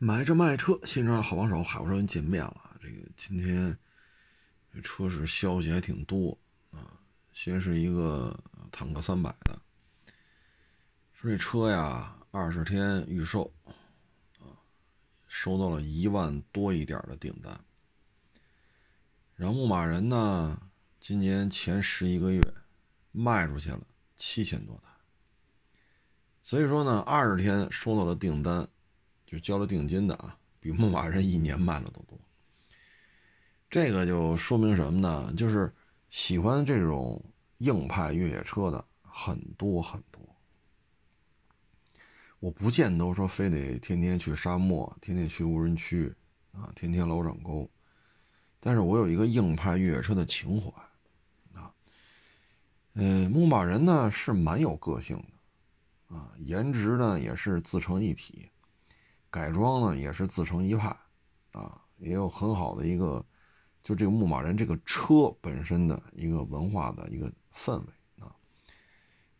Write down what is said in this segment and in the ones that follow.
买车卖车，新车好帮手，海沃车见面了。这个今天这车市消息还挺多啊。先是一个坦克三百的，说这车呀，二十天预售啊，收到了一万多一点的订单。然后牧马人呢，今年前十一个月卖出去了七千多台，所以说呢，二十天收到的订单。就交了定金的啊，比牧马人一年卖的都多。这个就说明什么呢？就是喜欢这种硬派越野车的很多很多。我不见得说非得天天去沙漠，天天去无人区啊，天天老掌沟。但是我有一个硬派越野车的情怀啊。呃，牧马人呢是蛮有个性的啊，颜值呢也是自成一体。改装呢也是自成一派，啊，也有很好的一个，就这个牧马人这个车本身的一个文化的一个氛围啊。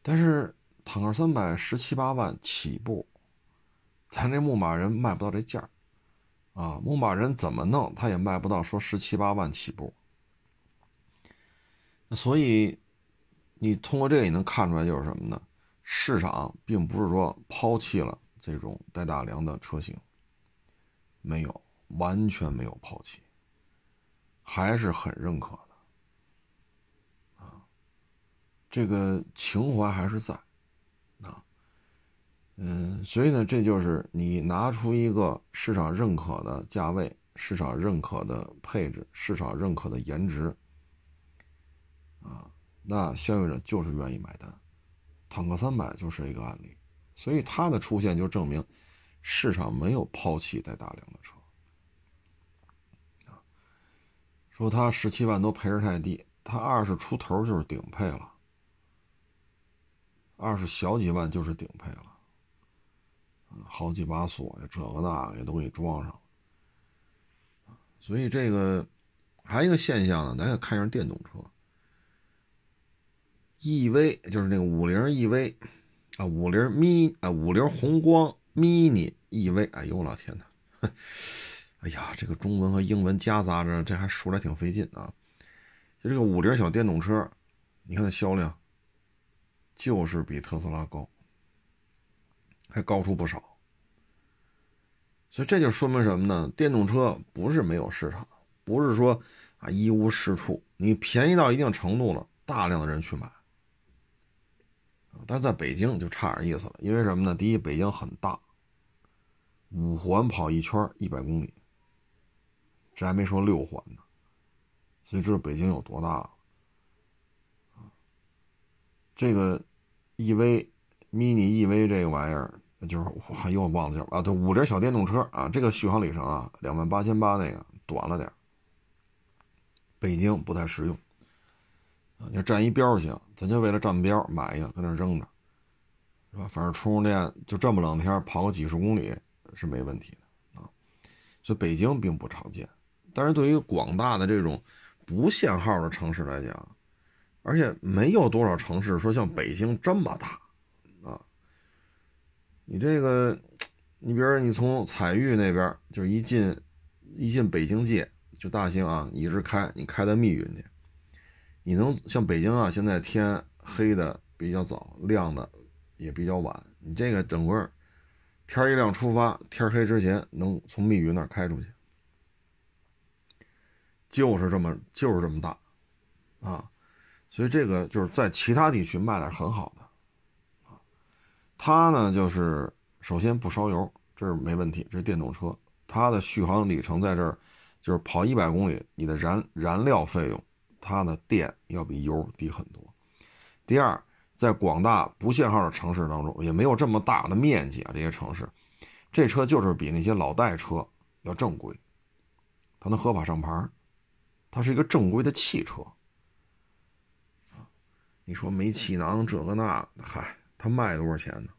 但是坦克三百十七八万起步，咱这牧马人卖不到这价啊。牧马人怎么弄，他也卖不到说十七八万起步。所以你通过这个也能看出来，就是什么呢？市场并不是说抛弃了。这种带大梁的车型，没有完全没有抛弃，还是很认可的啊。这个情怀还是在啊，嗯，所以呢，这就是你拿出一个市场认可的价位、市场认可的配置、市场认可的颜值啊，那消费者就是愿意买单。坦克三百就是一个案例。所以它的出现就证明，市场没有抛弃带大梁的车。说它十七万多配置太低，它二十出头就是顶配了，二十小几万就是顶配了，好几把锁呀，这个那个也都给装上了。所以这个还有一个现象呢，咱也看一下电动车，EV 就是那个五菱 EV。啊，五菱咪啊，五菱宏光 mini EV，哎呦我老天哪！哎呀，这个中文和英文夹杂着，这还说来挺费劲啊。就这个五菱小电动车，你看它销量，就是比特斯拉高，还高出不少。所以这就说明什么呢？电动车不是没有市场，不是说啊一无是处，你便宜到一定程度了，大量的人去买。但是在北京就差点意思了，因为什么呢？第一，北京很大，五环跑一圈一百公里，这还没说六环呢，所以知道北京有多大了？这个 EV mini EV 这个玩意儿，就是我又忘了叫啊，对，五菱小电动车啊，这个续航里程啊，两万八千八那个短了点北京不太实用。啊，你占一标行，咱就为了占标买一个，搁那扔着，是吧？反正充充电就这么两天跑个几十公里是没问题的啊。所以北京并不常见，但是对于广大的这种不限号的城市来讲，而且没有多少城市说像北京这么大啊。你这个，你比如说你从彩玉那边，就是一进一进北京界，就大兴啊，一直开，你开到密云去。你能像北京啊，现在天黑的比较早，亮的也比较晚。你这个整个天一亮出发，天黑之前能从密云那儿开出去，就是这么就是这么大啊。所以这个就是在其他地区卖的很好的啊。它呢就是首先不烧油，这是没问题，这是电动车，它的续航里程在这儿就是跑一百公里，你的燃燃料费用。它的电要比油低很多。第二，在广大不限号的城市当中，也没有这么大的面积啊。这些城市，这车就是比那些老代车要正规，它能合法上牌，它是一个正规的汽车。你说没气囊这个那，嗨，它卖多少钱呢？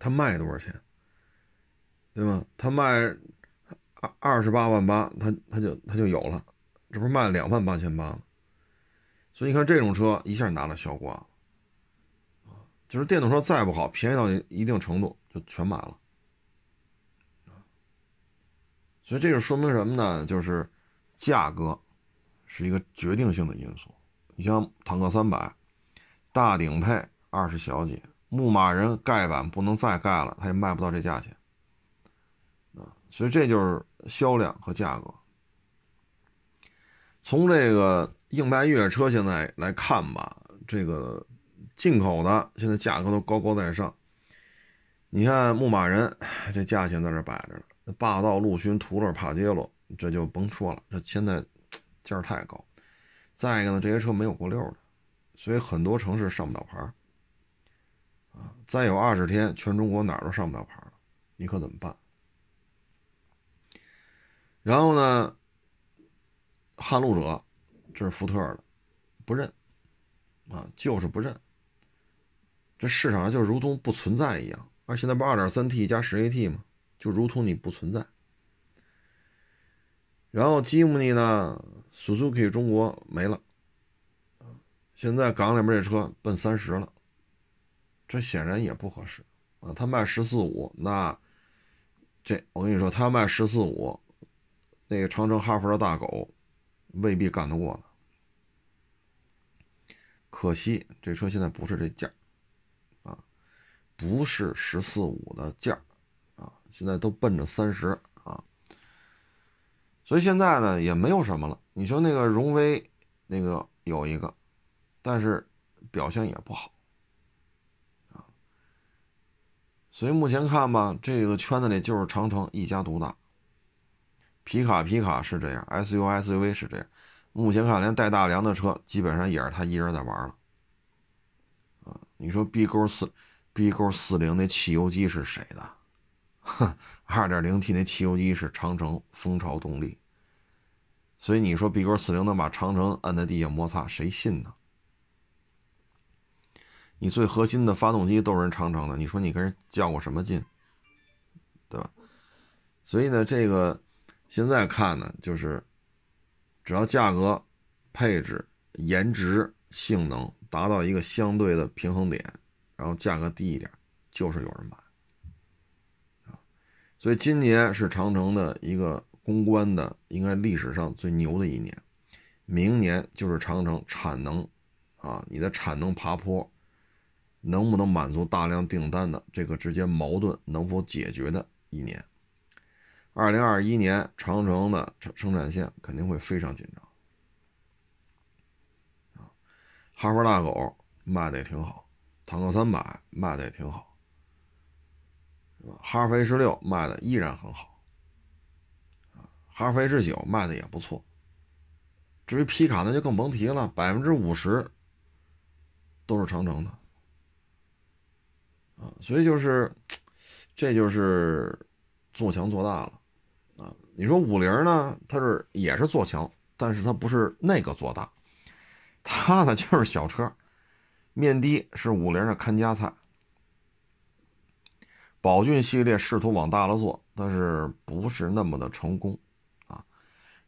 它卖多少钱？对吗？它卖。二二十八万八，他他就他就有了，这不是卖两万八千八吗？所以你看这种车一下拿了销冠，啊，就是电动车再不好，便宜到一定程度就全买了，所以这就说明什么呢？就是价格是一个决定性的因素。你像坦克三百，大顶配二十小几，牧马人盖板不能再盖了，它也卖不到这价钱啊。所以这就是销量和价格。从这个硬派越野车现在来看吧，这个进口的现在价格都高高在上。你看牧马人这价钱在这摆着呢。霸道、陆巡、途乐、帕杰罗，这就甭说了，这现在价太高。再一个呢，这些车没有过六的，所以很多城市上不了牌儿啊。再有二十天，全中国哪儿都上不了牌了，你可怎么办？然后呢，撼路者，这是福特的，不认啊，就是不认。这市场上就如同不存在一样。而现在不二点三 T 加十 AT 吗？就如同你不存在，然后吉姆尼呢，Suzuki 中国没了，现在港里面这车奔三十了，这显然也不合适啊。他卖十四五，那这我跟你说，他卖十四五，那个长城哈弗的大狗未必干得过呢。可惜这车现在不是这价啊，不是十四五的价啊。现在都奔着三十啊，所以现在呢也没有什么了。你说那个荣威那个有一个，但是表现也不好啊。所以目前看吧，这个圈子里就是长城一家独大。皮卡皮卡是这样，SUV SUV 是这样。目前看连带大梁的车基本上也是他一人在玩了啊。你说 B 勾四 B 勾四零那汽油机是谁的？哼，二点零 T 那汽油机是长城蜂巢动力，所以你说 B 勾四零能把长城摁在地下摩擦，谁信呢？你最核心的发动机都是人长城的，你说你跟人较过什么劲？对吧？所以呢，这个现在看呢，就是只要价格、配置、颜值、性能达到一个相对的平衡点，然后价格低一点，就是有人买。所以今年是长城的一个公关的，应该历史上最牛的一年。明年就是长城产能，啊，你的产能爬坡，能不能满足大量订单的这个之间矛盾能否解决的一年。二零二一年长城的生生产线肯定会非常紧张。哈佛大狗卖的也挺好，坦克三百卖的也挺好。哈弗 H 六卖的依然很好，哈弗 H 九卖的也不错。至于皮卡那就更甭提了，百分之五十都是长城的，啊，所以就是，这就是做强做大了，你说五菱呢，它是也是做强，但是它不是那个做大，它呢就是小车，面的是五菱的看家菜。宝骏系列试图往大了做，但是不是那么的成功啊。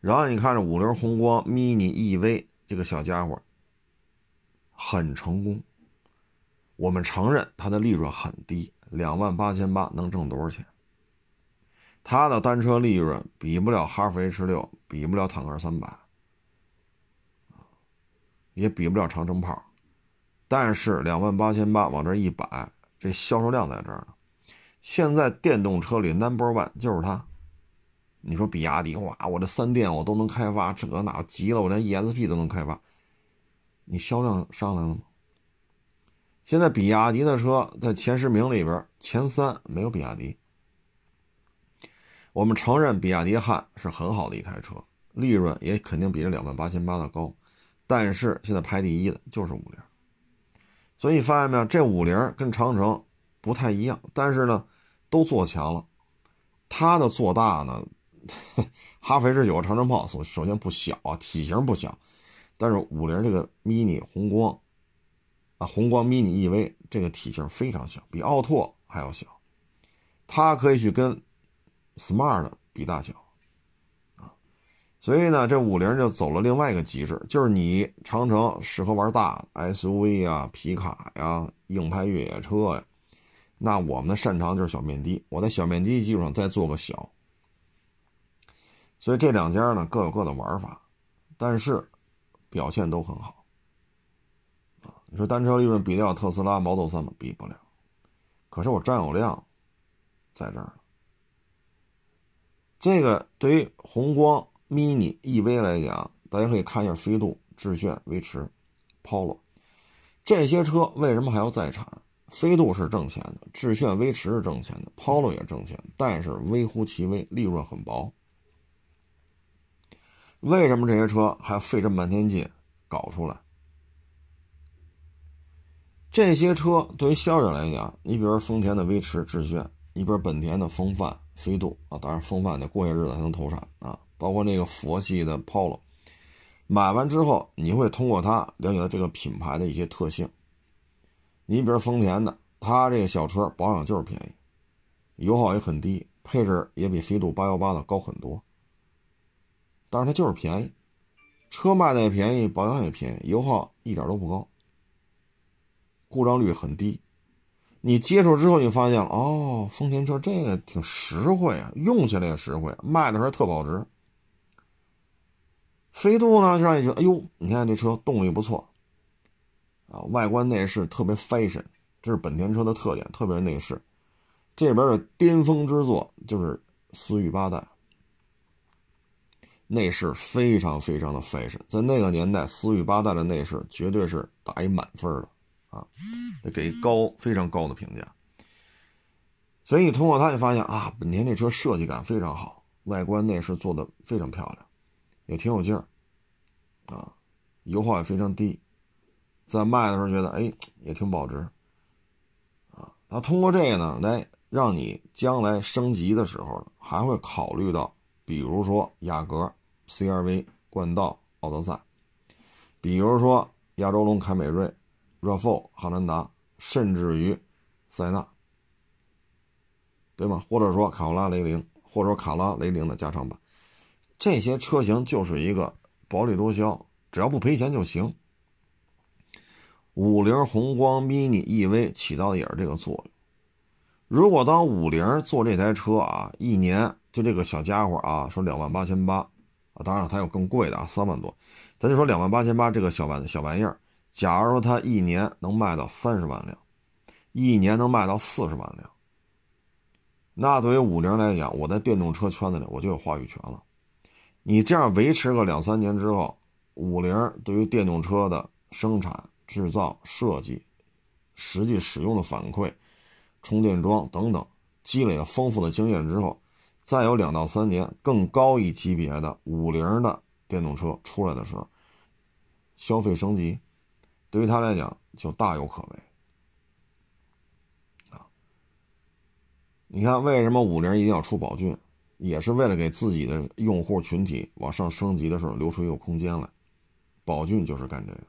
然后你看这五菱宏光 mini EV 这个小家伙很成功，我们承认它的利润很低，两万八千八能挣多少钱？它的单车利润比不了哈弗 H 六，比不了坦克三百，也比不了长城炮，但是两万八千八往这一摆，这销售量在这儿呢。现在电动车里 number one 就是它。你说比亚迪哇，我这三电我都能开发，这那急了，我连 ESP 都能开发。你销量上来了吗？现在比亚迪的车在前十名里边，前三没有比亚迪。我们承认比亚迪汉是很好的一台车，利润也肯定比这两万八千八的高，但是现在排第一的就是五菱。所以发现没有，这五菱跟长城不太一样，但是呢。都做强了，它的做大呢，哈弗 H 九长城炮首首先不小啊，体型不小，但是五菱这个 mini 红光啊，红光 mini EV 这个体型非常小，比奥拓还要小，它可以去跟 smart 比大小啊，所以呢，这五菱就走了另外一个极致，就是你长城适合玩大 SUV 啊、皮卡呀、硬派越野车呀。那我们的擅长就是小面的，我在小面的基础上再做个小，所以这两家呢各有各的玩法，但是表现都很好啊。你说单车利润比得了特斯拉、Model 3吗？比不了。可是我占有量在这儿。这个对于宏光、mini、EV 来讲，大家可以看一下飞度、致炫、威驰、Polo 这些车为什么还要再产？飞度是挣钱的，致炫、威驰是挣钱的，Polo 也挣钱，但是微乎其微，利润很薄。为什么这些车还要费这么半天劲搞出来？这些车对于消费者来讲，你比如丰田的威驰、致炫，你比如本田的风范、飞度啊，当然风范得过些日子才能投产啊，包括那个佛系的 Polo，买完之后你会通过它了解到这个品牌的一些特性。你比如丰田的，它这个小车保养就是便宜，油耗也很低，配置也比飞度八幺八的高很多。但是它就是便宜，车卖的也便宜，保养也便宜，油耗一点都不高，故障率很低。你接触之后你发现了，哦，丰田车这个挺实惠啊，用起来也实惠，卖的时候特保值。飞度呢，就让你觉得，哎呦，你看这车动力不错，啊，外观内饰特别 fashion，这是本田车的特点，特别是内饰。这边的巅峰之作就是思域八代。内饰非常非常的 fashion，在那个年代，思域八代的内饰绝对是打一满分的啊，给高非常高的评价。所以你通过它，你发现啊，本田这车设计感非常好，外观内饰做的非常漂亮，也挺有劲儿啊，油耗也非常低，在卖的时候觉得哎也挺保值啊。那通过这个呢，来让你将来升级的时候还会考虑到，比如说雅阁。CRV、冠道、奥德赛，比如说亚洲龙、凯美瑞、RAV4、汉兰达，甚至于塞纳，对吗？或者说卡罗拉雷凌，或者说卡罗拉雷凌的加长版，这些车型就是一个薄利多销，只要不赔钱就行。五菱宏光 mini EV 起到的也是这个作用。如果当五菱做这台车啊，一年就这个小家伙啊，说两万八千八啊。当然了，它有更贵的啊，三万多。咱就说两万八千八这个小玩小玩意儿，假如说它一年能卖到三十万辆，一年能卖到四十万辆，那对于五菱来讲，我在电动车圈子里我就有话语权了。你这样维持个两三年之后，五菱对于电动车的生产、制造、设计、实际使用的反馈、充电桩等等，积累了丰富的经验之后。再有两到三年，更高一级别的五菱的电动车出来的时候，消费升级，对于他来讲就大有可为啊！你看，为什么五菱一定要出宝骏，也是为了给自己的用户群体往上升级的时候留出一个空间来。宝骏就是干这个。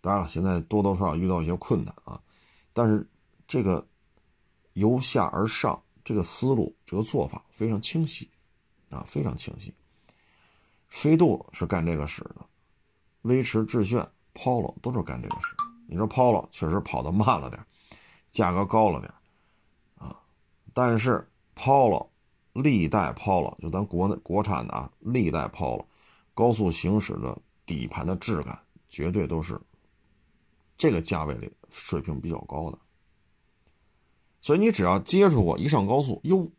当然了，现在多多少少遇到一些困难啊，但是这个由下而上。这个思路，这个做法非常清晰，啊，非常清晰。飞度是干这个使的，威驰、致炫、Polo 都是干这个事。你说 Polo 确实跑得慢了点，价格高了点，啊，但是 Polo 历代 Polo 就咱国内国产的啊，历代 Polo 高速行驶的底盘的质感，绝对都是这个价位里水平比较高的。所以你只要接触过，一上高速，哟，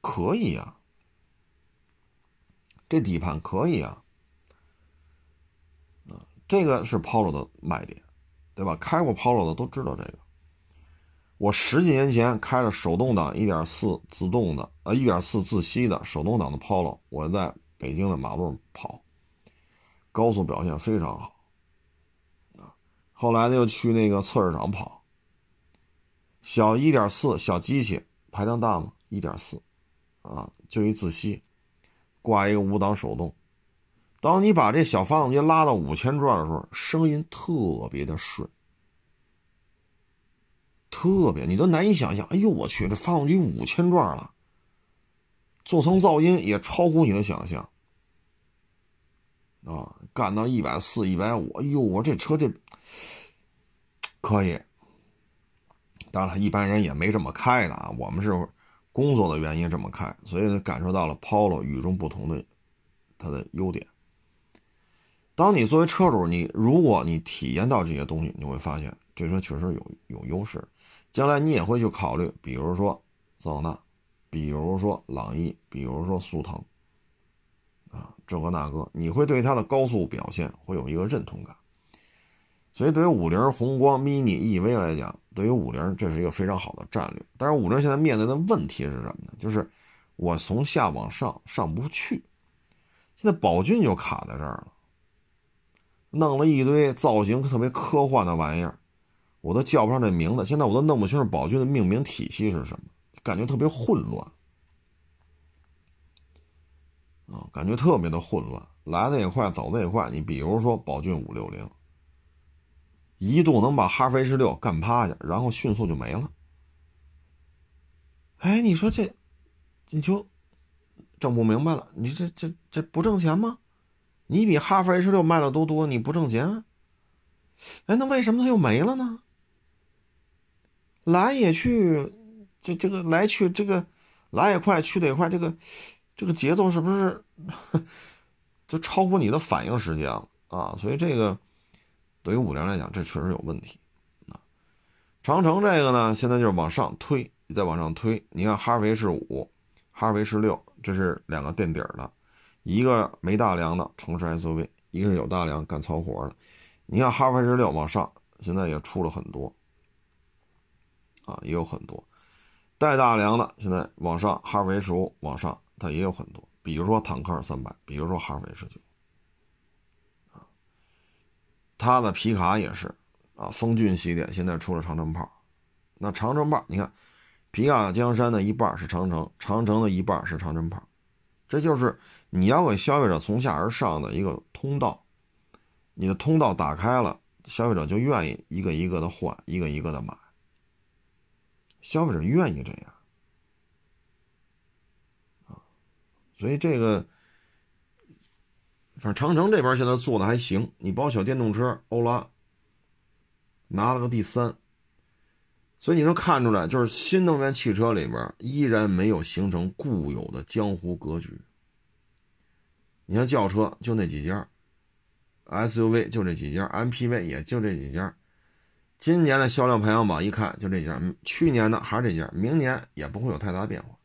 可以呀，这底盘可以，啊，这个是 Polo 的卖点，对吧？开过 Polo 的都知道这个。我十几年前开着手动挡1.4自动的，呃，1.4自吸的手动挡的 Polo，我在北京的马路上跑，高速表现非常好，啊，后来呢又去那个测试场跑。小一点四小机器排量大吗？一点四，啊，就一自吸，挂一个五档手动。当你把这小发动机拉到五千转的时候，声音特别的顺，特别你都难以想象。哎呦我去，这发动机五千转了，座舱噪音也超乎你的想象，啊，干到一百四、一百五，哎呦我这车这可以。当然，一般人也没这么开的啊。我们是工作的原因这么开，所以呢感受到了 Polo 与众不同的它的优点。当你作为车主，你如果你体验到这些东西，你会发现这车确实有有优势。将来你也会去考虑，比如说桑塔纳，比如说朗逸，比如说速腾，啊，这个那个，你会对它的高速表现会有一个认同感。所以，对于五菱宏光 mini EV 来讲，对于五菱这是一个非常好的战略。但是，五菱现在面对的问题是什么呢？就是我从下往上上不去。现在宝骏就卡在这儿了，弄了一堆造型特别科幻的玩意儿。我都叫不上这名字，现在我都弄不清楚宝骏的命名体系是什么，感觉特别混乱啊，感觉特别的混乱，来的也快，走的也快。你比如说宝骏五六零，一度能把哈弗 H 六干趴下，然后迅速就没了。哎，你说这，你就整不明白了，你这这这不挣钱吗？你比哈弗 H 六卖的都多，你不挣钱？哎，那为什么它又没了呢？来也去，这这个来去这个来也快，去的也快，这个这个节奏是不是就超过你的反应时间了啊？所以这个对于五菱来讲，这确实有问题啊。长城这个呢，现在就是往上推，再往上推。你看哈弗 H 五、哈弗 H 六，这是两个垫底的，一个没大梁的城市 SUV，一个是有大梁干糙活的。你看哈弗 H 六往上，现在也出了很多。啊，也有很多带大梁的，现在往上，哈弗 H 五往上，它也有很多，比如说坦克三百，比如说哈弗 H 九，啊，它的皮卡也是，啊，风骏系列现在出了长城炮，那长城炮，你看，皮卡江山的一半是长城，长城的一半是长城炮，这就是你要给消费者从下而上的一个通道，你的通道打开了，消费者就愿意一个一个的换，一个一个的买。消费者愿意这样啊，所以这个，反正长城这边现在做的还行。你包括小电动车欧拉拿了个第三，所以你能看出来，就是新能源汽车里边依然没有形成固有的江湖格局。你像轿车就那几家，SUV 就这几家，MPV 也就这几家。今年的销量排行榜一看就这家，去年的还是这家，明年也不会有太大变化。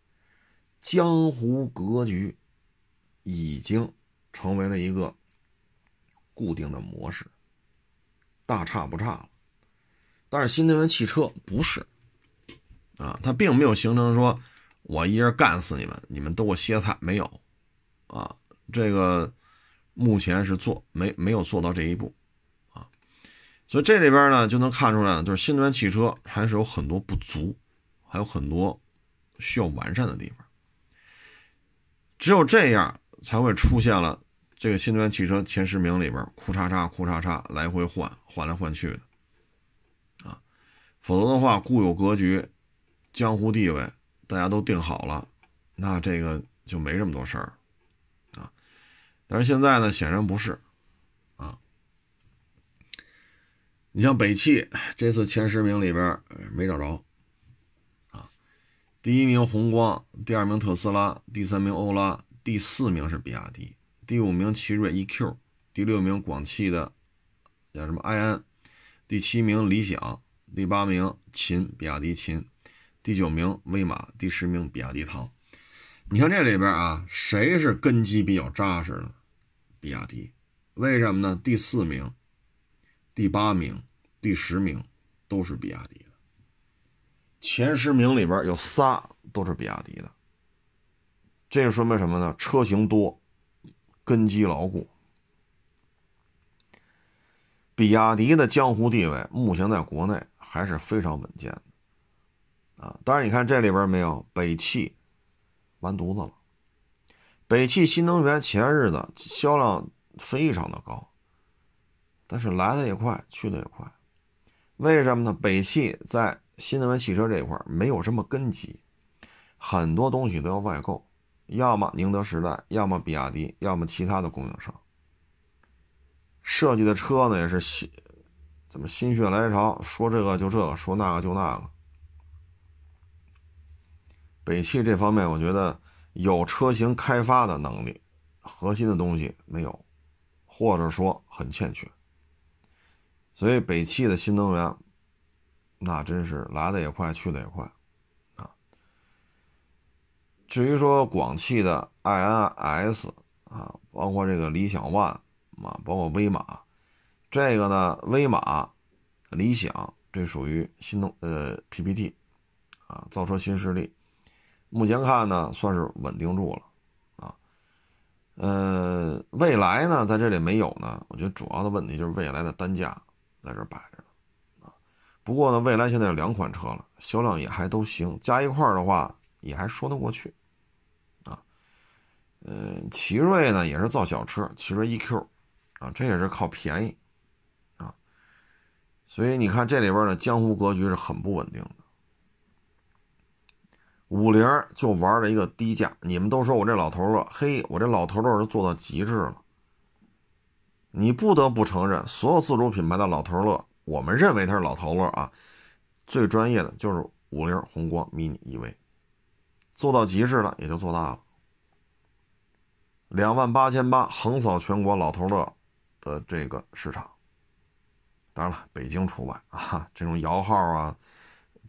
江湖格局已经成为了一个固定的模式，大差不差了。但是新能源汽车不是啊，它并没有形成说我一人干死你们，你们都给我歇菜，没有啊，这个目前是做没没有做到这一步啊。所以这里边呢，就能看出来，就是新能源汽车还是有很多不足，还有很多需要完善的地方。只有这样，才会出现了这个新能源汽车前十名里边，库叉叉库叉叉来回换，换来换去的，啊，否则的话，固有格局、江湖地位大家都定好了，那这个就没这么多事儿，但是现在呢，显然不是啊。你像北汽这次前十名里边没找着啊，第一名宏光，第二名特斯拉，第三名欧拉，第四名是比亚迪，第五名奇瑞 EQ，第六名广汽的叫什么埃安，第七名理想，第八名秦比亚迪秦，第九名威马，第十名比亚迪唐。你看这里边啊，谁是根基比较扎实的？比亚迪，为什么呢？第四名。第八名、第十名都是比亚迪的，前十名里边有仨都是比亚迪的，这说明什么呢？车型多，根基牢固。比亚迪的江湖地位目前在国内还是非常稳健的啊！当然，你看这里边没有北汽完犊子了，北汽新能源前日子销量非常的高。但是来的也快，去的也快，为什么呢？北汽在新能源汽车这一块没有什么根基，很多东西都要外购，要么宁德时代，要么比亚迪，要么其他的供应商。设计的车呢也是心怎么心血来潮，说这个就这个，说那个就那个。北汽这方面，我觉得有车型开发的能力，核心的东西没有，或者说很欠缺。所以北汽的新能源，那真是来的也快，去的也快啊。至于说广汽的 iNS 啊，包括这个理想 ONE 啊，包括威马，这个呢，威马、理想这属于新能呃 PPT 啊，造车新势力。目前看呢，算是稳定住了啊。呃，未来呢，在这里没有呢，我觉得主要的问题就是未来的单价。在这摆着，啊，不过呢，蔚来现在有两款车了，销量也还都行，加一块的话也还说得过去，啊，呃，奇瑞呢也是造小车，奇瑞 EQ，啊，这也是靠便宜，啊，所以你看这里边呢，江湖格局是很不稳定的。五菱就玩了一个低价，你们都说我这老头乐，嘿，我这老头乐是做到极致了。你不得不承认，所有自主品牌的老头乐，我们认为它是老头乐啊，最专业的就是五菱宏光 mini EV，做到极致了也就做大了，两万八千八横扫全国老头乐的这个市场。当然了，北京除外啊，这种摇号啊，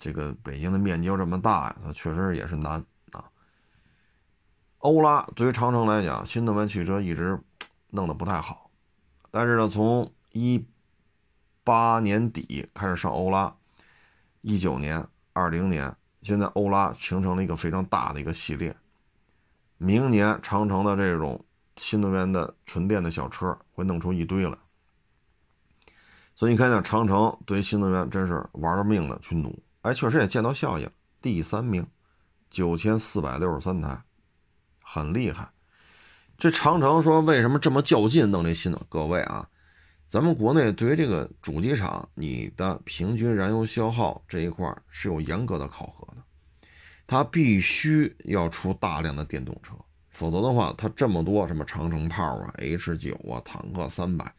这个北京的面积又这么大呀，它确实也是难啊。欧拉对于长城来讲，新能源汽车一直弄得不太好。但是呢，从一八年底开始上欧拉，一九年、二零年，现在欧拉形成了一个非常大的一个系列。明年长城的这种新能源的纯电的小车会弄出一堆来，所以你看见长城对新能源真是玩命的去努，哎，确实也见到效应，第三名，九千四百六十三台，很厉害。这长城说为什么这么较劲弄这新的？各位啊，咱们国内对于这个主机厂，你的平均燃油消耗这一块是有严格的考核的，它必须要出大量的电动车，否则的话，它这么多什么长城炮啊、H 九啊、坦克三百，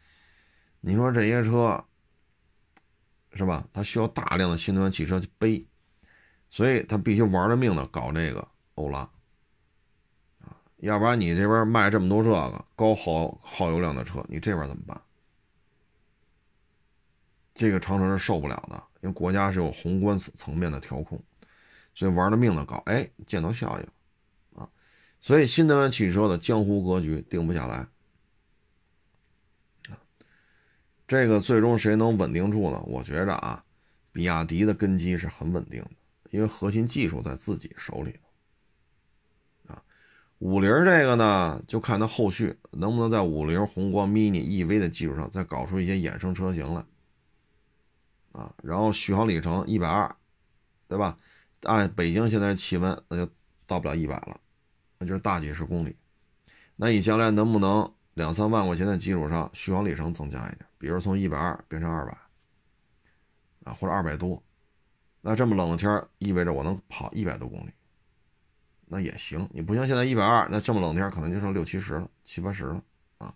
你说这些车是吧？它需要大量的新能源汽车去背，所以它必须玩了命的搞这个欧拉。要不然你这边卖这么多这个高耗耗油量的车，你这边怎么办？这个长城是受不了的，因为国家是有宏观层面的调控，所以玩了命的搞，哎，见到效益了啊！所以新能源汽车的江湖格局定不下来啊。这个最终谁能稳定住呢？我觉着啊，比亚迪的根基是很稳定的，因为核心技术在自己手里。啊五菱这个呢，就看它后续能不能在五菱宏光 mini EV 的基础上再搞出一些衍生车型来，啊，然后续航里程一百二，对吧？按北京现在的气温，那就到不了一百了，那就是大几十公里。那你将来能不能两三万块钱的基础上续航里程增加一点，比如从一百二变成二百，啊，或者二百多？那这么冷的天意味着我能跑一百多公里。那也行，你不像现在一百二，那这么冷天可能就剩六七十了，七八十了啊。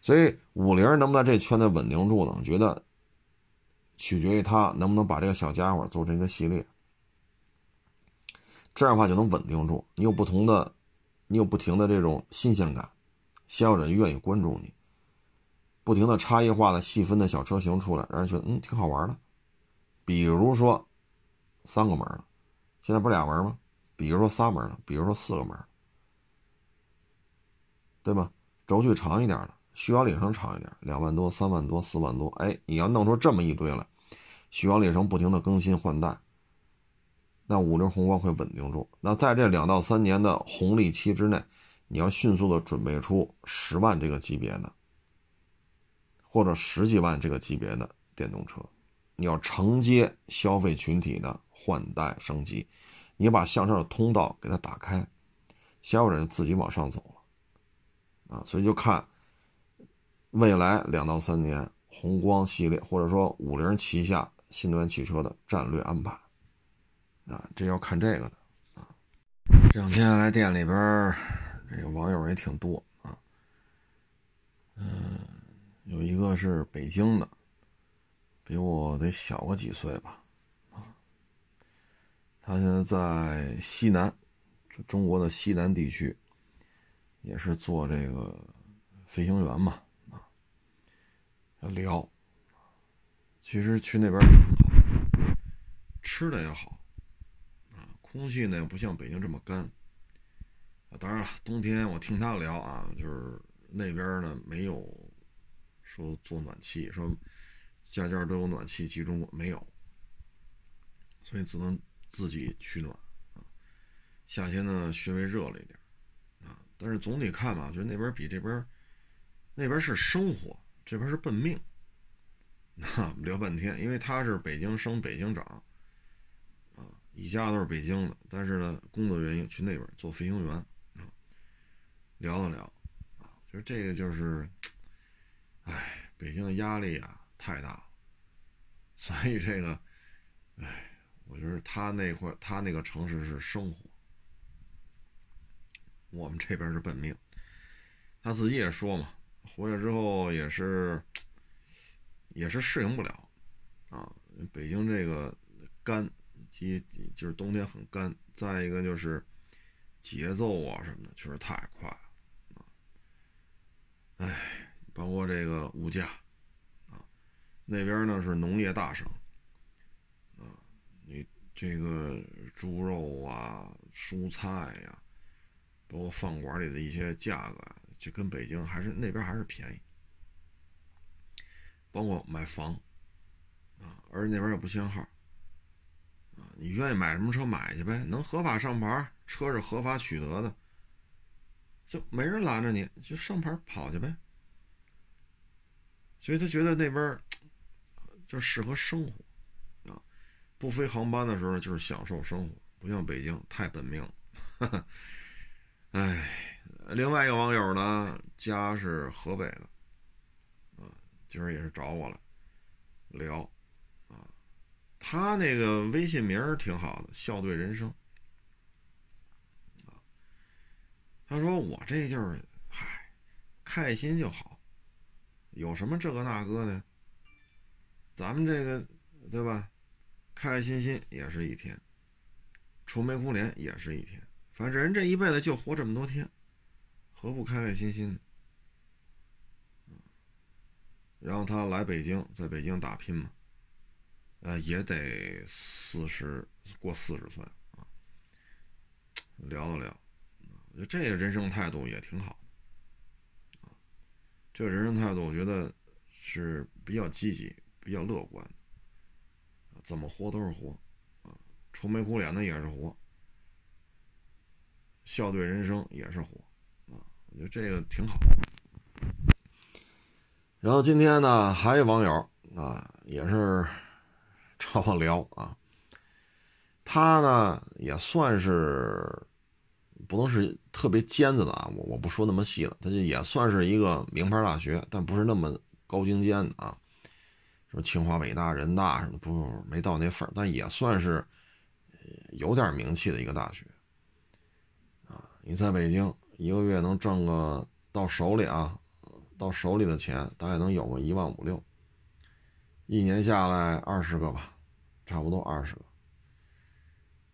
所以五菱能不能这圈子稳定住呢？我觉得取决于它能不能把这个小家伙做成一个系列，这样的话就能稳定住。你有不同的，你有不停的这种新鲜感，消费者愿意关注你，不停的差异化的细分的小车型出来，让人觉得嗯挺好玩的。比如说三个门的，现在不俩门吗？比如说仨门的，比如说四个门，对吧？轴距长一点的，续航里程长一点，两万多、三万多、四万多，哎，你要弄出这么一堆来，续航里程不停的更新换代，那五菱宏光会稳定住。那在这两到三年的红利期之内，你要迅速的准备出十万这个级别的，或者十几万这个级别的电动车，你要承接消费群体的换代升级。你把向上的通道给它打开，消费者就自己往上走了，啊，所以就看未来两到三年宏光系列或者说五菱旗下新能源汽车的战略安排，啊，这要看这个的，啊，这两天来店里边，这个网友也挺多啊，嗯，有一个是北京的，比我得小个几岁吧。他现在在西南，中国的西南地区，也是做这个飞行员嘛，啊，聊。其实去那边吃的也好，啊，空气呢不像北京这么干。啊，当然了，冬天我听他聊啊，就是那边呢没有说做暖气，说家家都有暖气集中，没有，所以只能自己取暖啊。夏天呢稍微热了一点啊，但是总体看吧，就是那边比这边那边是生活，这边是奔命。啊，聊半天，因为他是北京生北京长啊，一家都是北京的，但是呢，工作原因去那边做飞行员啊，聊了聊啊，就是这个就是，哎，北京的压力啊太大了，所以这个，哎，我觉得他那块他那个城市是生活，我们这边是本命，他自己也说嘛，回来之后也是。也是适应不了，啊，北京这个干，即就是冬天很干。再一个就是节奏啊什么的，确实太快了，啊，哎，包括这个物价，啊，那边呢是农业大省，啊，你这个猪肉啊、蔬菜呀，包括饭馆里的一些价格，就跟北京还是那边还是便宜。包括买房，啊，而那边也不限号，啊，你愿意买什么车买去呗，能合法上牌，车是合法取得的，就没人拦着你，就上牌跑去呗。所以他觉得那边就适合生活，啊，不飞航班的时候就是享受生活，不像北京太本命了。哎，另外一个网友呢，家是河北的。今儿也是找我了，聊，啊，他那个微信名儿挺好的，笑对人生，他说我这就是，嗨，开心就好，有什么这个那个的，咱们这个对吧，开开心心也是一天，愁眉苦脸也是一天，反正人这一辈子就活这么多天，何不开开心心？然后他来北京，在北京打拼嘛，呃，也得四十过四十岁啊。聊了聊，我觉得这个人生态度也挺好。这人生态度，我觉得是比较积极、比较乐观怎么活都是活啊，愁眉苦脸的也是活，笑对人生也是活啊。我觉得这个挺好。然后今天呢，还有网友啊，也是找我聊啊。他呢也算是不能是特别尖子的啊，我我不说那么细了，他就也算是一个名牌大学，但不是那么高精尖的啊，什么清华、北大、人大什么，不没到那份儿，但也算是有点名气的一个大学啊。你在北京一个月能挣个到手里啊。到手里的钱大概能有个一万五六，一年下来二十个吧，差不多二十个。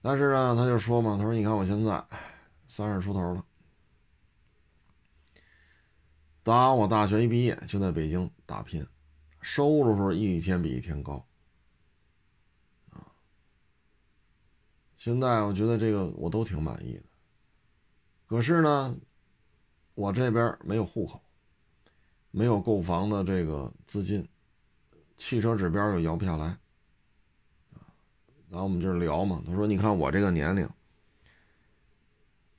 但是呢，他就说嘛，他说你看我现在三十出头了，打我大学一毕业就在北京打拼，收入是一天比一天高，啊，现在我觉得这个我都挺满意的。可是呢，我这边没有户口。没有购房的这个资金，汽车指标又摇不下来，然后我们就是聊嘛。他说：“你看我这个年龄，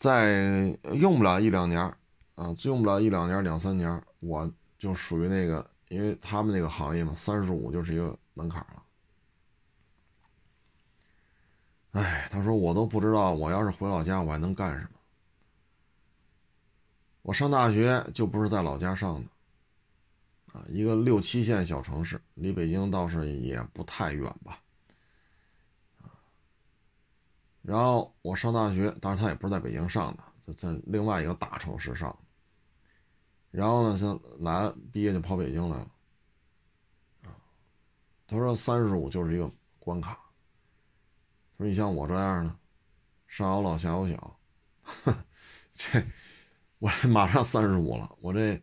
再用不了一两年啊，用不了一两年、两三年，我就属于那个，因为他们那个行业嘛，三十五就是一个门槛了。”哎，他说我都不知道，我要是回老家，我还能干什么？我上大学就不是在老家上的。啊，一个六七线小城市，离北京倒是也不太远吧。啊，然后我上大学，当然他也不是在北京上的，在在另外一个大城市上。然后呢，像来毕业就跑北京来了。啊，他说三十五就是一个关卡。说你像我这样的，上有老下有小，这我这马上三十五了，我这，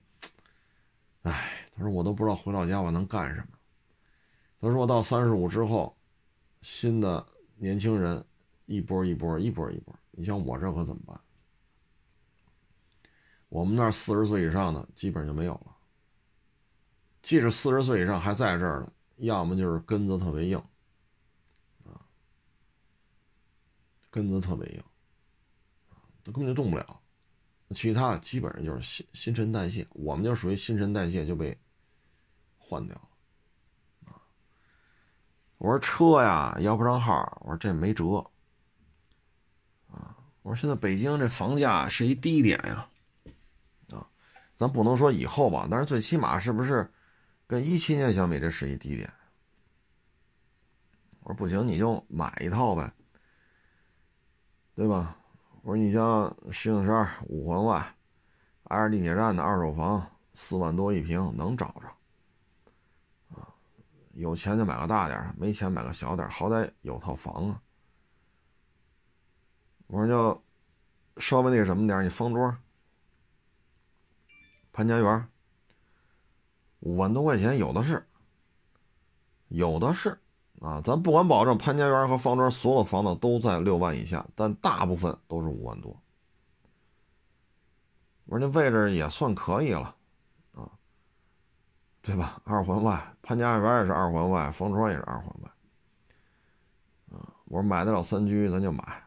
哎，他说我都不知道回老家我能干什么。他说我到三十五之后，新的年轻人一波一波一波一波，你像我这可怎么办？我们那儿四十岁以上的基本上就没有了。即使四十岁以上还在这儿的，要么就是根子特别硬，啊，根子特别硬，他根本就动不了。其他基本上就是新新陈代谢，我们就属于新陈代谢就被换掉了，啊。我说车呀要不上号，我说这没辙，我说现在北京这房价是一低点呀，啊，咱不能说以后吧，但是最起码是不是？跟一七年相比，这是一低点。我说不行，你就买一套呗，对吧？我说你像石景山五环外挨着地铁站的二手房，四万多一平，能找着啊？有钱就买个大点没钱买个小点好歹有套房啊。我说就稍微那个什么点你方庄、潘家园。五万多块钱有的是，有的是啊，咱不管保证潘家园和方庄所有房子都在六万以下，但大部分都是五万多。我说那位置也算可以了，啊，对吧？二环外，潘家园也是二环外，方庄也是二环外，啊，我说买得了三居咱就买，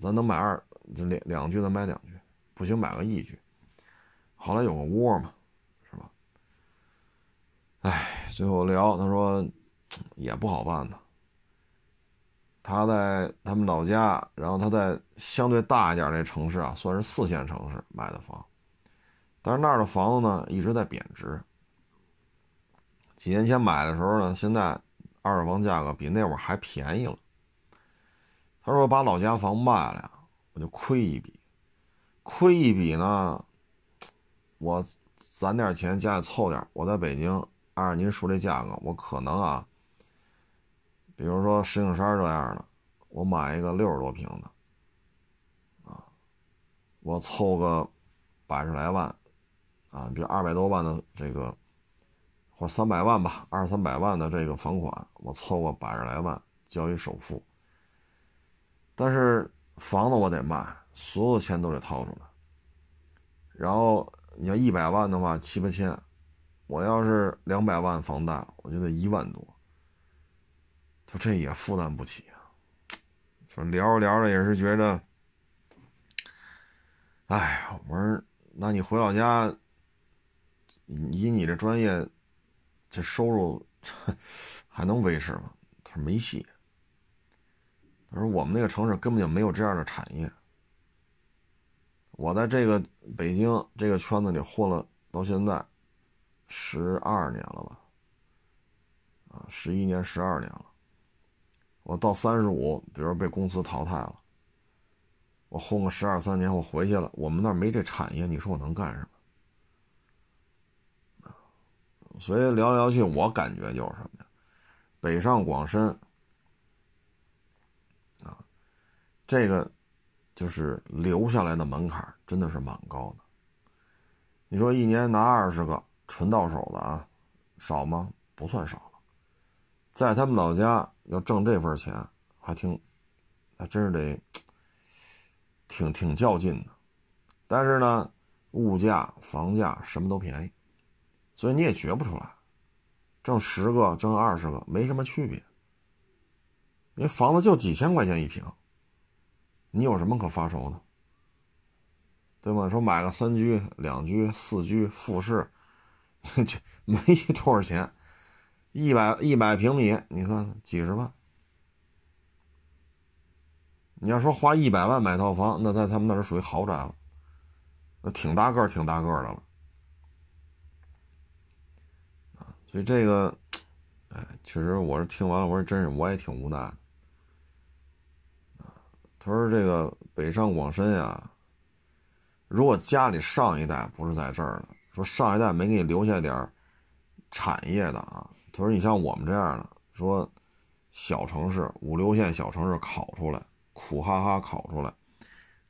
咱能买二就两两居咱买两居，不行买个一居，好来有个窝嘛。是吧哎，最后聊，他说也不好办呢。他在他们老家，然后他在相对大一点的城市啊，算是四线城市买的房，但是那儿的房子呢一直在贬值。几年前买的时候呢，现在二手房价格比那会儿还便宜了。他说把老家房卖了呀，我就亏一笔，亏一笔呢，我攒点钱家里凑点，我在北京。按照您说这价格，我可能啊，比如说石景山这样的，我买一个六十多平的，啊，我凑个百十来万，啊，比如二百多万的这个，或者三百万吧，二三百万的这个房款，我凑个百十来万交一首付。但是房子我得卖，所有钱都得掏出来。然后你要一百万的话，七八千。我要是两百万房贷，我就得一万多，就这也负担不起啊。说聊着聊着也是觉得，哎，我说那你回老家，以你这专业，这收入 还能维持吗？他说没戏。他说我们那个城市根本就没有这样的产业。我在这个北京这个圈子里混了到现在。十二年了吧，啊，十一年、十二年了。我到三十五，比如被公司淘汰了，我混个十二三年，我回去了。我们那儿没这产业，你说我能干什么？所以聊来聊去，我感觉就是什么呀？北上广深，啊，这个就是留下来的门槛真的是蛮高的。你说一年拿二十个。纯到手的啊，少吗？不算少了，在他们老家要挣这份钱，还挺，还真是得，挺挺较劲的。但是呢，物价、房价什么都便宜，所以你也觉不出来，挣十个、挣二十个没什么区别，因为房子就几千块钱一平，你有什么可发愁的？对吗？说买个三居、两居、四居、复式。这没多少钱，一百一百平米，你看几十万。你要说花一百万买套房，那在他们那儿属于豪宅了，那挺大个儿、挺大个儿的了。所以这个，哎，确实，我是听完了，我说真是，我也挺无奈的。他说这个北上广深呀，如果家里上一代不是在这儿的。说上一代没给你留下点产业的啊？他说你像我们这样的，说小城市五六线小城市考出来，苦哈哈考出来，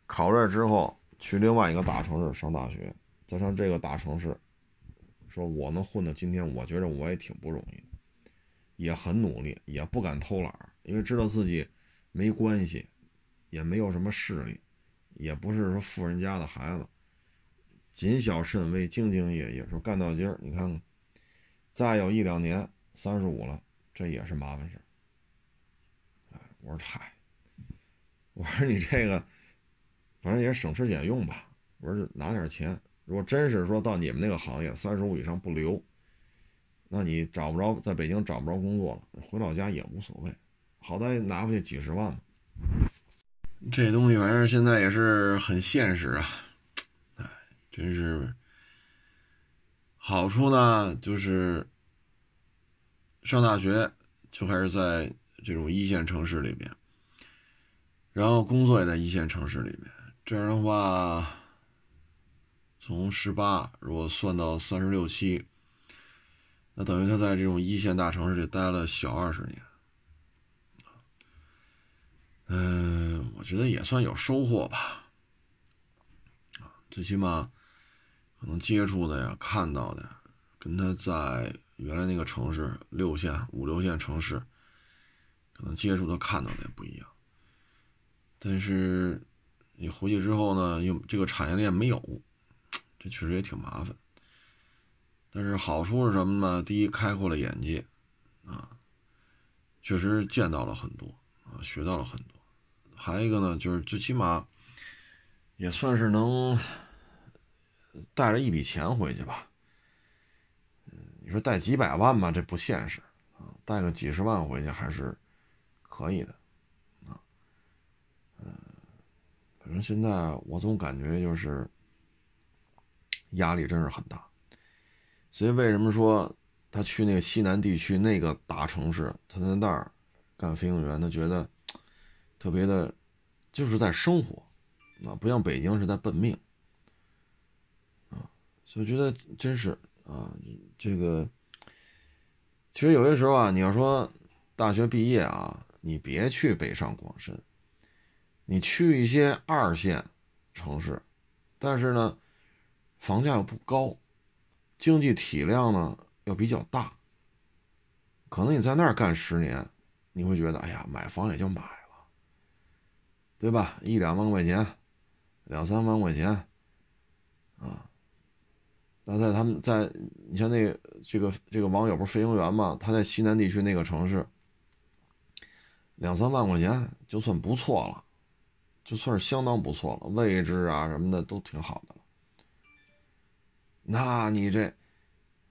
考出来之后去另外一个大城市上大学，再上这个大城市，说我能混到今天，我觉得我也挺不容易的，也很努力，也不敢偷懒，因为知道自己没关系，也没有什么势力，也不是说富人家的孩子，谨小慎微，兢兢业业，说干到今儿，你看看，再有一两年，三十五了，这也是麻烦事。我说嗨，我说你这个，反正也省吃俭用吧。我说拿点钱，如果真是说到你们那个行业三十五以上不留，那你找不着在北京找不着工作了，回老家也无所谓，好歹拿回去几十万嘛。这东西反正现在也是很现实啊，哎，真是。好处呢就是上大学就还是在。这种一线城市里面，然后工作也在一线城市里面，这样的话，从十八如果算到三十六七，那等于他在这种一线大城市里待了小二十年，嗯，我觉得也算有收获吧，啊，最起码可能接触的呀、看到的，跟他在原来那个城市六线、五六线城市。可能接触的看到的也不一样，但是你回去之后呢，又这个产业链没有，这确实也挺麻烦。但是好处是什么呢？第一，开阔了眼界，啊，确实见到了很多，啊，学到了很多。还有一个呢，就是最起码也算是能带着一笔钱回去吧。嗯，你说带几百万吧，这不现实啊，带个几十万回去还是。可以的，啊，嗯，反正现在我总感觉就是压力真是很大，所以为什么说他去那个西南地区那个大城市，他在那儿干飞行员，他觉得特别的，就是在生活，啊，不像北京是在奔命，啊，所以觉得真是啊，这个其实有些时候啊，你要说大学毕业啊。你别去北上广深，你去一些二线城市，但是呢，房价又不高，经济体量呢又比较大。可能你在那儿干十年，你会觉得，哎呀，买房也就买，对吧？一两万块钱，两三万块钱，啊，那在他们在，你像那个这个这个网友不是飞行员嘛？他在西南地区那个城市。两三万块钱就算不错了，就算是相当不错了，位置啊什么的都挺好的了。那你这，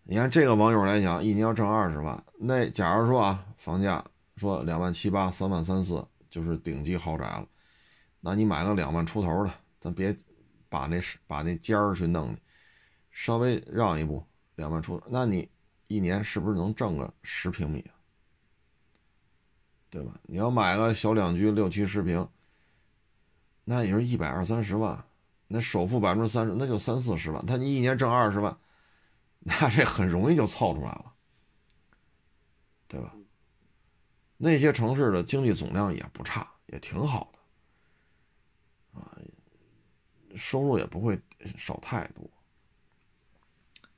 你看这个网友来讲，一年要挣二十万，那假如说啊，房价说两万七八、三万三四就是顶级豪宅了，那你买个两万出头的，咱别把那把那尖儿去弄，稍微让一步，两万出头，那你一年是不是能挣个十平米？对吧？你要买个小两居六七十平，那也是一百二三十万，那首付百分之三十，那就三四十万。他你一年挣二十万，那这很容易就凑出来了，对吧？那些城市的经济总量也不差，也挺好的，啊，收入也不会少太多。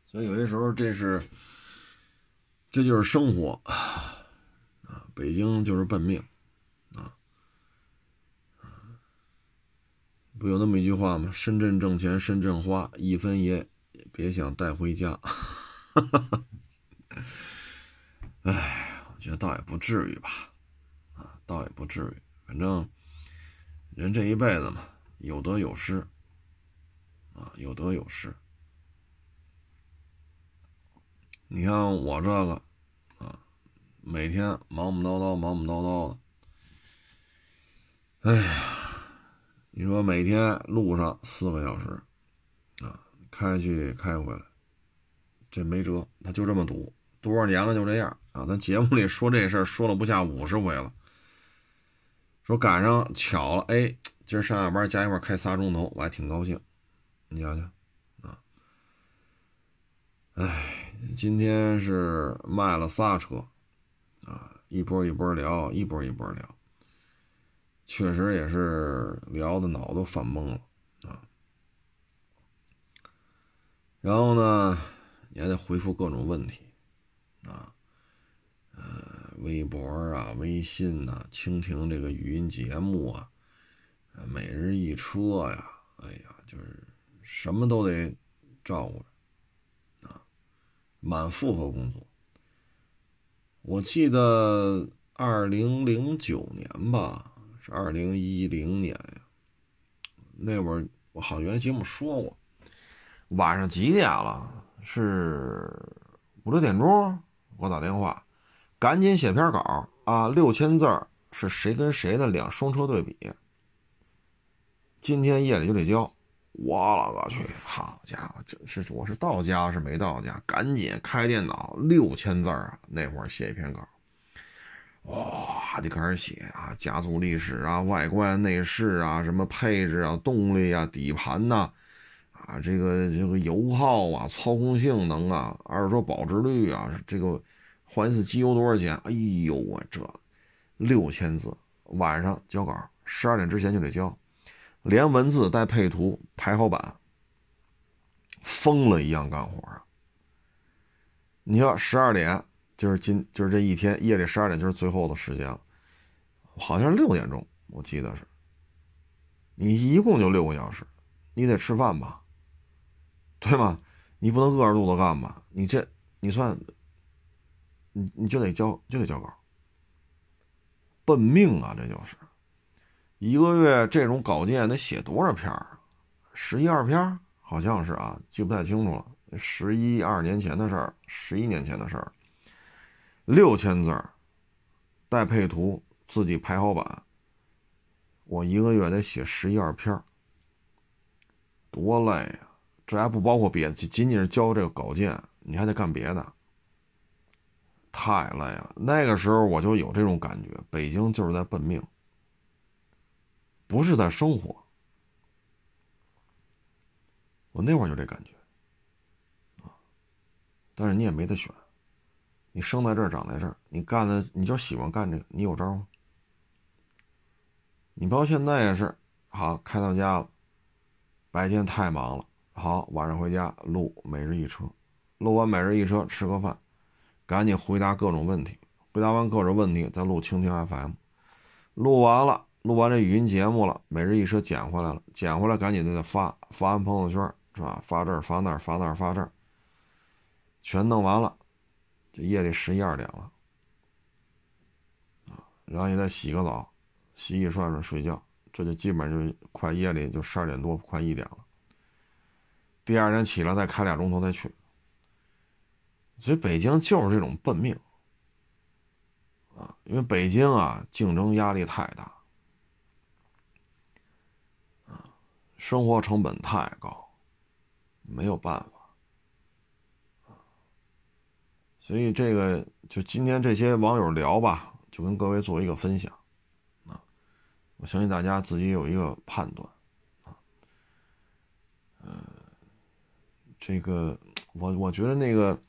所以有些时候，这是，这就是生活啊。北京就是笨命，啊，不有那么一句话吗？深圳挣钱，深圳花，一分也别想带回家。哎，我觉得倒也不至于吧，啊，倒也不至于。反正人这一辈子嘛，有得有失，啊，有得有失。你看我这个。啊每天忙忙叨叨，忙忙叨叨的。哎呀，你说每天路上四个小时，啊，开去开回来，这没辙，他就这么堵，多少年了就这样啊。咱节目里说这事儿说了不下五十回了，说赶上巧了，哎，今儿上下班加一块开仨钟头，我还挺高兴。你瞧瞧，啊，哎，今天是卖了仨车。啊，一波一波聊，一波一波聊，确实也是聊的脑都犯懵了啊。然后呢，你还得回复各种问题啊，呃，微博啊、微信呐、蜻蜓这个语音节目啊，每日一车呀，哎呀，就是什么都得照顾着啊，满负荷工作。我记得二零零九年吧，是二零一零年呀，那会儿我好像原来节目说过。晚上几点了？是五六点钟，我打电话，赶紧写篇稿啊！六千字是谁跟谁的两双车对比？今天夜里就得交。我了个去！好家伙，这是我是到家是没到家？赶紧开电脑，六千字啊！那会儿写一篇稿，哇，就开始写啊，家族历史啊，外观内饰啊，什么配置啊，动力啊，底盘呐。啊，这个这个油耗啊，操控性能啊，二手车保值率啊，这个换一次机油多少钱？哎呦，我这六千字，晚上交稿，十二点之前就得交，连文字带配图排好版，疯了一样干活啊！你要十二点就是今就是这一天夜里十二点就是最后的时间了，好像是六点钟，我记得是，你一共就六个小时，你得吃饭吧？对吗？你不能饿着肚子干吧？你这，你算，你你就得交，就得交稿，奔命啊！这就是一个月这种稿件得写多少篇儿？十一二篇儿好像是啊，记不太清楚了。十一二年前的事儿，十一年前的事儿，六千字儿带配图，自己排好版，我一个月得写十一二篇儿多累啊！这还不包括别的，仅仅是交这个稿件，你还得干别的，太累了。那个时候我就有这种感觉，北京就是在奔命，不是在生活。我那会儿就这感觉，啊，但是你也没得选，你生在这儿，长在这儿，你干的你就喜欢干这个，你有招吗？你包括现在也是，好开到家了，白天太忙了。好，晚上回家录每日一车，录完每日一车吃个饭，赶紧回答各种问题，回答完各种问题再录蜻蜓 FM，录完了，录完这语音节目了，每日一车捡回来了，捡回来赶紧再发，发完朋友圈是吧？发这儿发那儿发那儿发这儿，全弄完了，就夜里十一二点了，啊，然后你再洗个澡，洗洗涮涮睡觉，这就基本上就快夜里就十二点多快一点了。第二天起来再开俩钟头再去，所以北京就是这种笨命啊，因为北京啊竞争压力太大啊，生活成本太高，没有办法，所以这个就今天这些网友聊吧，就跟各位做一个分享啊，我相信大家自己有一个判断啊，嗯。这个，我我觉得那个，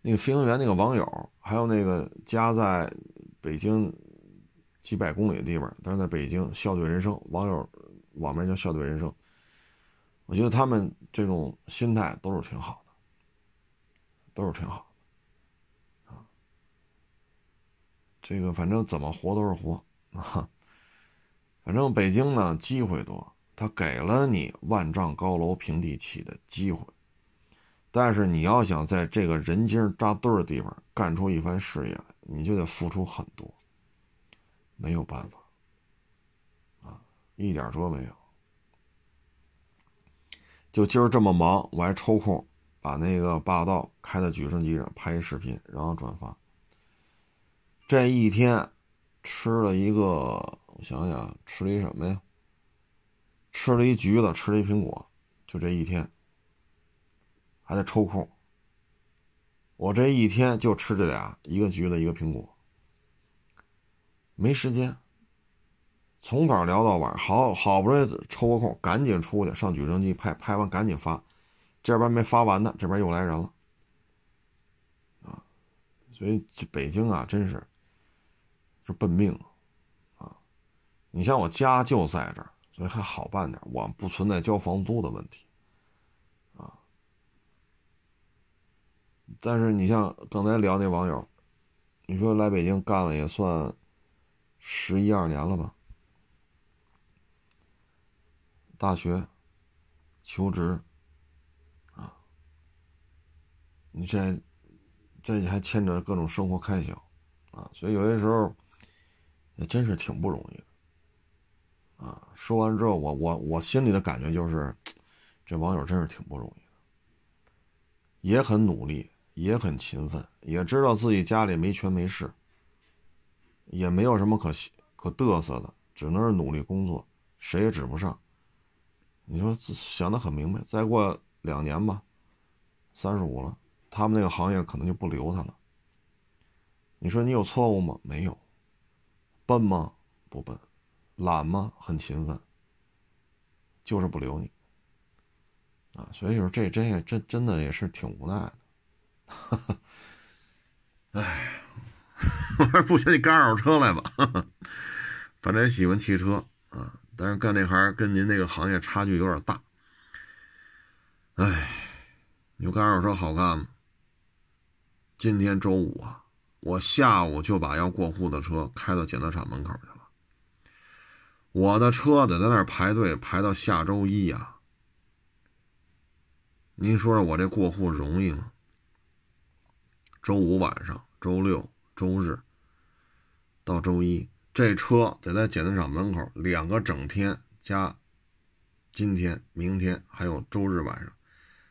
那个飞行员那个网友，还有那个家在北京几百公里的地方，但是在北京笑对人生，网友网名叫笑对人生，我觉得他们这种心态都是挺好的，都是挺好的，啊，这个反正怎么活都是活啊，反正北京呢机会多，他给了你万丈高楼平地起的机会。但是你要想在这个人精扎堆的地方干出一番事业来，你就得付出很多，没有办法，啊，一点辙没有。就今儿这么忙，我还抽空把那个霸道开在举升机上拍一视频，然后转发。这一天吃了一个，我想想，吃了一什么呀？吃了一橘子，吃了一苹果，就这一天。还得抽空，我这一天就吃这俩，一个橘子，一个苹果，没时间。从早聊到晚，好好不容易抽个空，赶紧出去上举升机拍，拍完赶紧发。这边没发完呢，这边又来人了，啊！所以北京啊，真是就笨命啊！你像我家就在这儿，所以还好办点，我不存在交房租的问题啊。但是你像刚才聊那网友，你说来北京干了也算十一二年了吧？大学求职啊，你这这还牵着各种生活开销啊，所以有些时候也真是挺不容易的啊。说完之后，我我我心里的感觉就是，这网友真是挺不容易的，也很努力，也很勤奋，也知道自己家里没权没势，也没有什么可可嘚瑟的，只能是努力工作，谁也指不上。你说想的很明白，再过两年吧，三十五了，他们那个行业可能就不留他了。你说你有错误吗？没有。笨吗？不笨。懒吗？很勤奋。就是不留你。啊，所以说这真也真真的也是挺无奈的。哎，我说不行，你干二手车来吧。反正也喜欢汽车啊。但是干这行跟您那个行业差距有点大，哎，你说干二手车好干吗？今天周五啊，我下午就把要过户的车开到检测厂门口去了，我的车得在那儿排队排到下周一呀。您说说我这过户容易吗？周五晚上、周六、周日到周一。这车得在检测厂门口两个整天加今天、明天还有周日晚上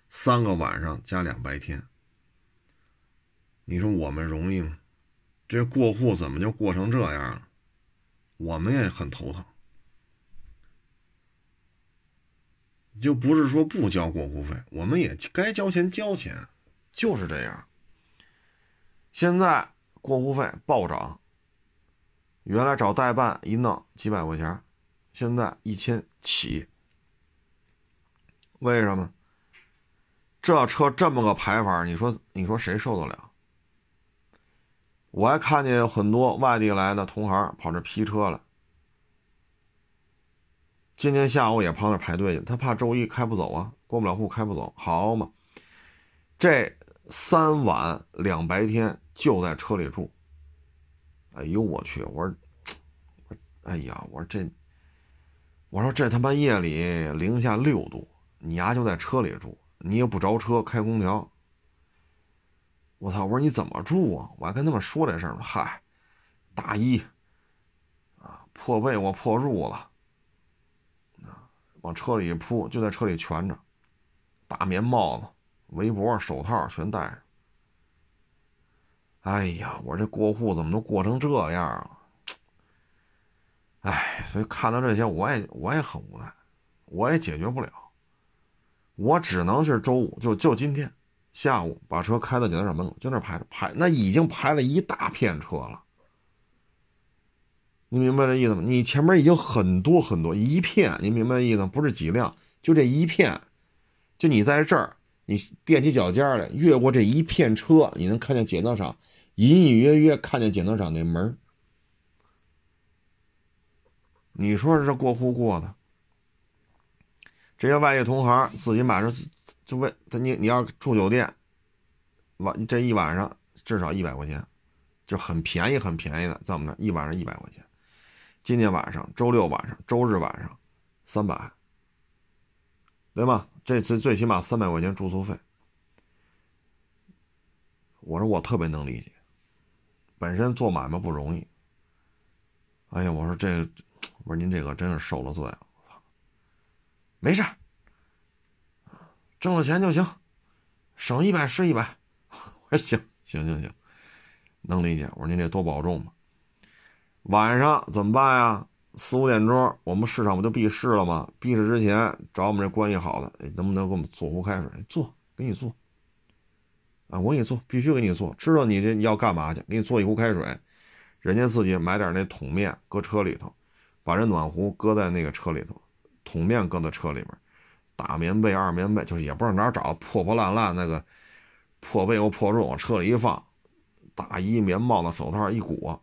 三个晚上加两白天，你说我们容易吗？这过户怎么就过成这样了？我们也很头疼。就不是说不交过户费，我们也该交钱交钱，就是这样。现在过户费暴涨。原来找代办一弄几百块钱，现在一千起。为什么？这车这么个排法，你说你说谁受得了？我还看见有很多外地来的同行跑这批车了。今天下午也跑那排队去，他怕周一开不走啊，过不了户开不走。好嘛，这三晚两白天就在车里住。哎呦我去！我说，哎呀，我说这，我说这他妈夜里零下六度，你丫就在车里住，你也不着车开空调。我操！我说你怎么住啊？我还跟他们说这事儿呢。嗨，大衣啊，破被窝、破褥子啊，往车里一铺，就在车里蜷着，大棉帽子、围脖、手套全戴上。哎呀，我这过户怎么都过成这样了？哎，所以看到这些，我也我也很无奈，我也解决不了，我只能是周五就就今天下午把车开到检测厂门口，就那排着排，那已经排了一大片车了。你明白这意思吗？你前面已经很多很多一片，你明白意思吗？不是几辆，就这一片，就你在这儿。你踮起脚尖来，越过这一片车，你能看见检测厂，隐隐约约看见检测厂那门你说这过户过的，这些外地同行自己买着就为他你你要住酒店，晚这一晚上至少一百块钱，就很便宜很便宜的，在我们这一晚上一百块钱。今天晚上周六晚上周日晚上三百，对吧？这次最起码三百块钱住宿费，我说我特别能理解，本身做买卖不容易。哎呀，我说这，我说您这个真是受了罪了，我操！没事挣了钱就行，省一百是一百。我说行行行行，能理解。我说您这多保重吧。晚上怎么办呀？四五点钟，我们市场不就闭市了吗？闭市之前找我们这关系好的，能不能给我们做壶开水？做，给你做。啊，我给你做，必须给你做。知道你这要干嘛去？给你做一壶开水。人家自己买点那桶面，搁车里头，把这暖壶搁在那个车里头，桶面搁在车里边，大棉被、二棉被，就是也不知道哪儿找破破烂烂那个破被又、破褥往车里一放，大衣、棉帽子、手套一裹。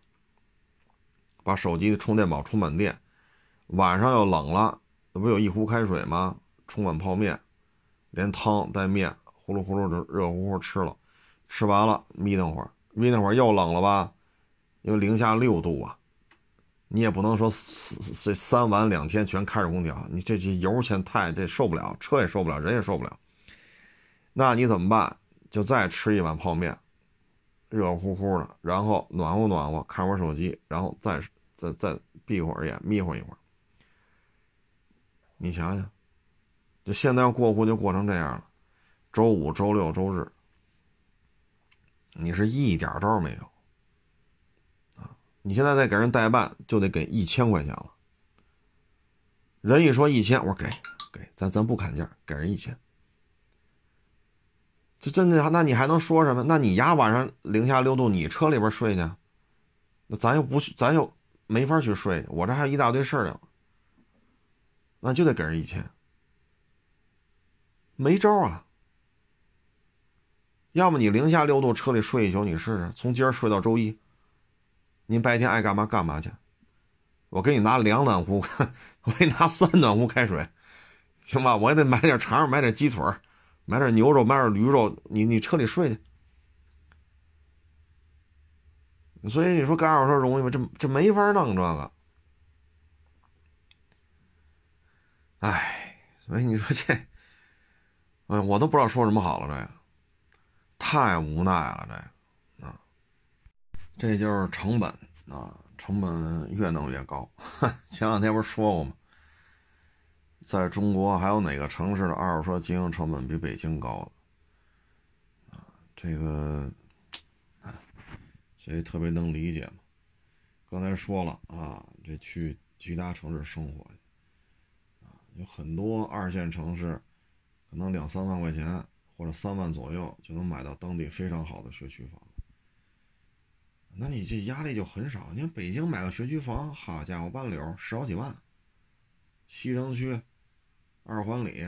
把手机的充电宝充满电，晚上要冷了，那不有一壶开水吗？冲碗泡面，连汤带面，呼噜呼噜的热乎乎吃了，吃完了眯瞪会儿，眯瞪会儿又冷了吧？因为零下六度啊，你也不能说这三晚两天全开着空调，你这这油钱太这受不了，车也受不了，人也受不了。那你怎么办？就再吃一碗泡面，热乎乎的，然后暖和暖和，看会儿手机，然后再再再闭会儿眼，眯会儿一会儿。你想想，就现在要过户就过成这样了，周五、周六、周日，你是一点招没有啊！你现在再给人代办，就得给一千块钱了。人一说一千，我说给给，咱咱不砍价，给人一千。这真的，那你还能说什么？那你丫晚上零下六度，你车里边睡去，那咱又不去，咱又没法去睡。我这还有一大堆事儿呢，那就得给人一千，没招啊。要么你零下六度车里睡一宿，你试试，从今儿睡到周一，您白天爱干嘛干嘛去。我给你拿两暖壶，我给你拿三暖壶开水，行吧？我也得买点肠，买点鸡腿儿。买点牛肉，买点驴肉，你你车里睡去。所以你说干二手车容易吗？这这没法弄这个。哎，所以你说这，哎，我都不知道说什么好了。这个太无奈了，这个啊，这就是成本啊，成本越弄越高。前两天不是说过吗？在中国还有哪个城市的二手车经营成本比北京高？啊，这个，啊，所以特别能理解嘛。刚才说了啊，这去其他城市生活，啊，有很多二线城市，可能两三万块钱或者三万左右就能买到当地非常好的学区房。那你这压力就很少。你看北京买个学区房，好家伙，万柳十好几万，西城区。二环里，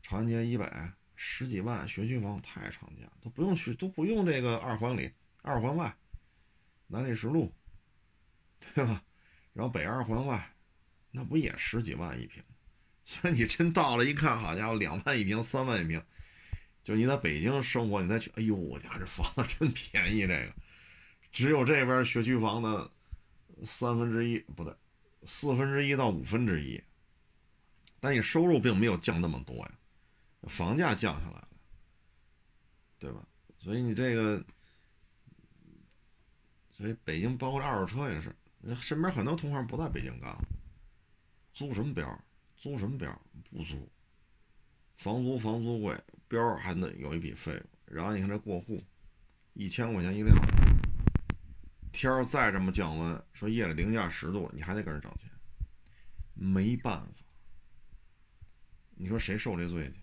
长安街以北十几万学区房太常见了，都不用去，都不用这个二环里，二环外，南礼士路，对吧？然后北二环外，那不也十几万一平？所以你真到了一看，好家伙，两万一平，三万一平，就你在北京生活，你再去，哎呦，我家这房子真便宜，这个只有这边学区房的三分之一不对，四分之一到五分之一。但你收入并没有降那么多呀，房价降下来了，对吧？所以你这个，所以北京包括二手车也是，身边很多同行不在北京干了，租什么标？租什么标？不租，房租房租贵，标还得有一笔费用。然后你看这过户，一千块钱一辆，天儿再这么降温，说夜里零下十度，你还得跟人涨钱，没办法。你说谁受这罪去？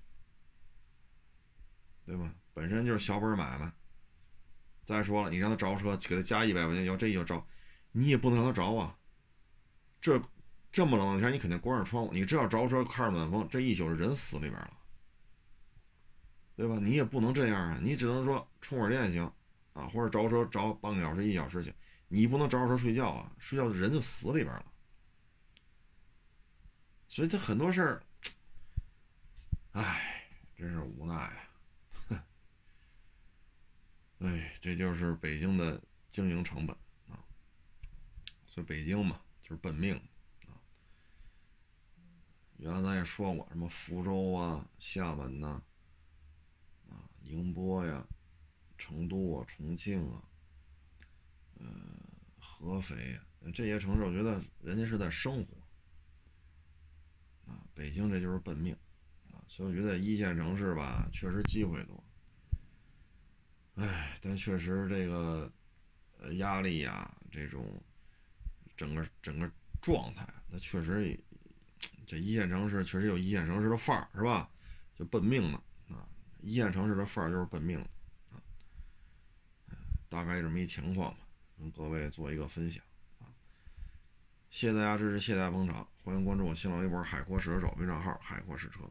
对吧？本身就是小本买卖。再说了，你让他着车，给他加一百块钱，要这一着，你也不能让他着啊。这这么冷的天，你肯定关上窗户。你这要着车，开着暖风，这一宿人死里边了，对吧？你也不能这样啊，你只能说充会儿电行啊，或者着车着半个小时、一小时行。你不能着车睡觉啊，睡觉人就死里边了。所以这很多事儿。唉，真是无奈啊！哎，这就是北京的经营成本啊。所以北京嘛，就是奔命啊。原来咱也说过，什么福州啊、厦门呐、啊宁波呀、成都啊、重庆啊、呃合肥这些城市，我觉得人家是在生活啊。北京这就是奔命。所以我觉得一线城市吧，确实机会多，哎，但确实这个呃压力呀，这种整个整个状态，那确实这一线城市确实有一线城市的范儿，是吧？就奔命的啊，一线城市的范儿就是奔命的啊，大概这么一情况吧，跟各位做一个分享啊。谢谢大家支持，谢谢大家捧场，欢迎关注我新浪微博“海阔试车手”微账号“海阔试车”。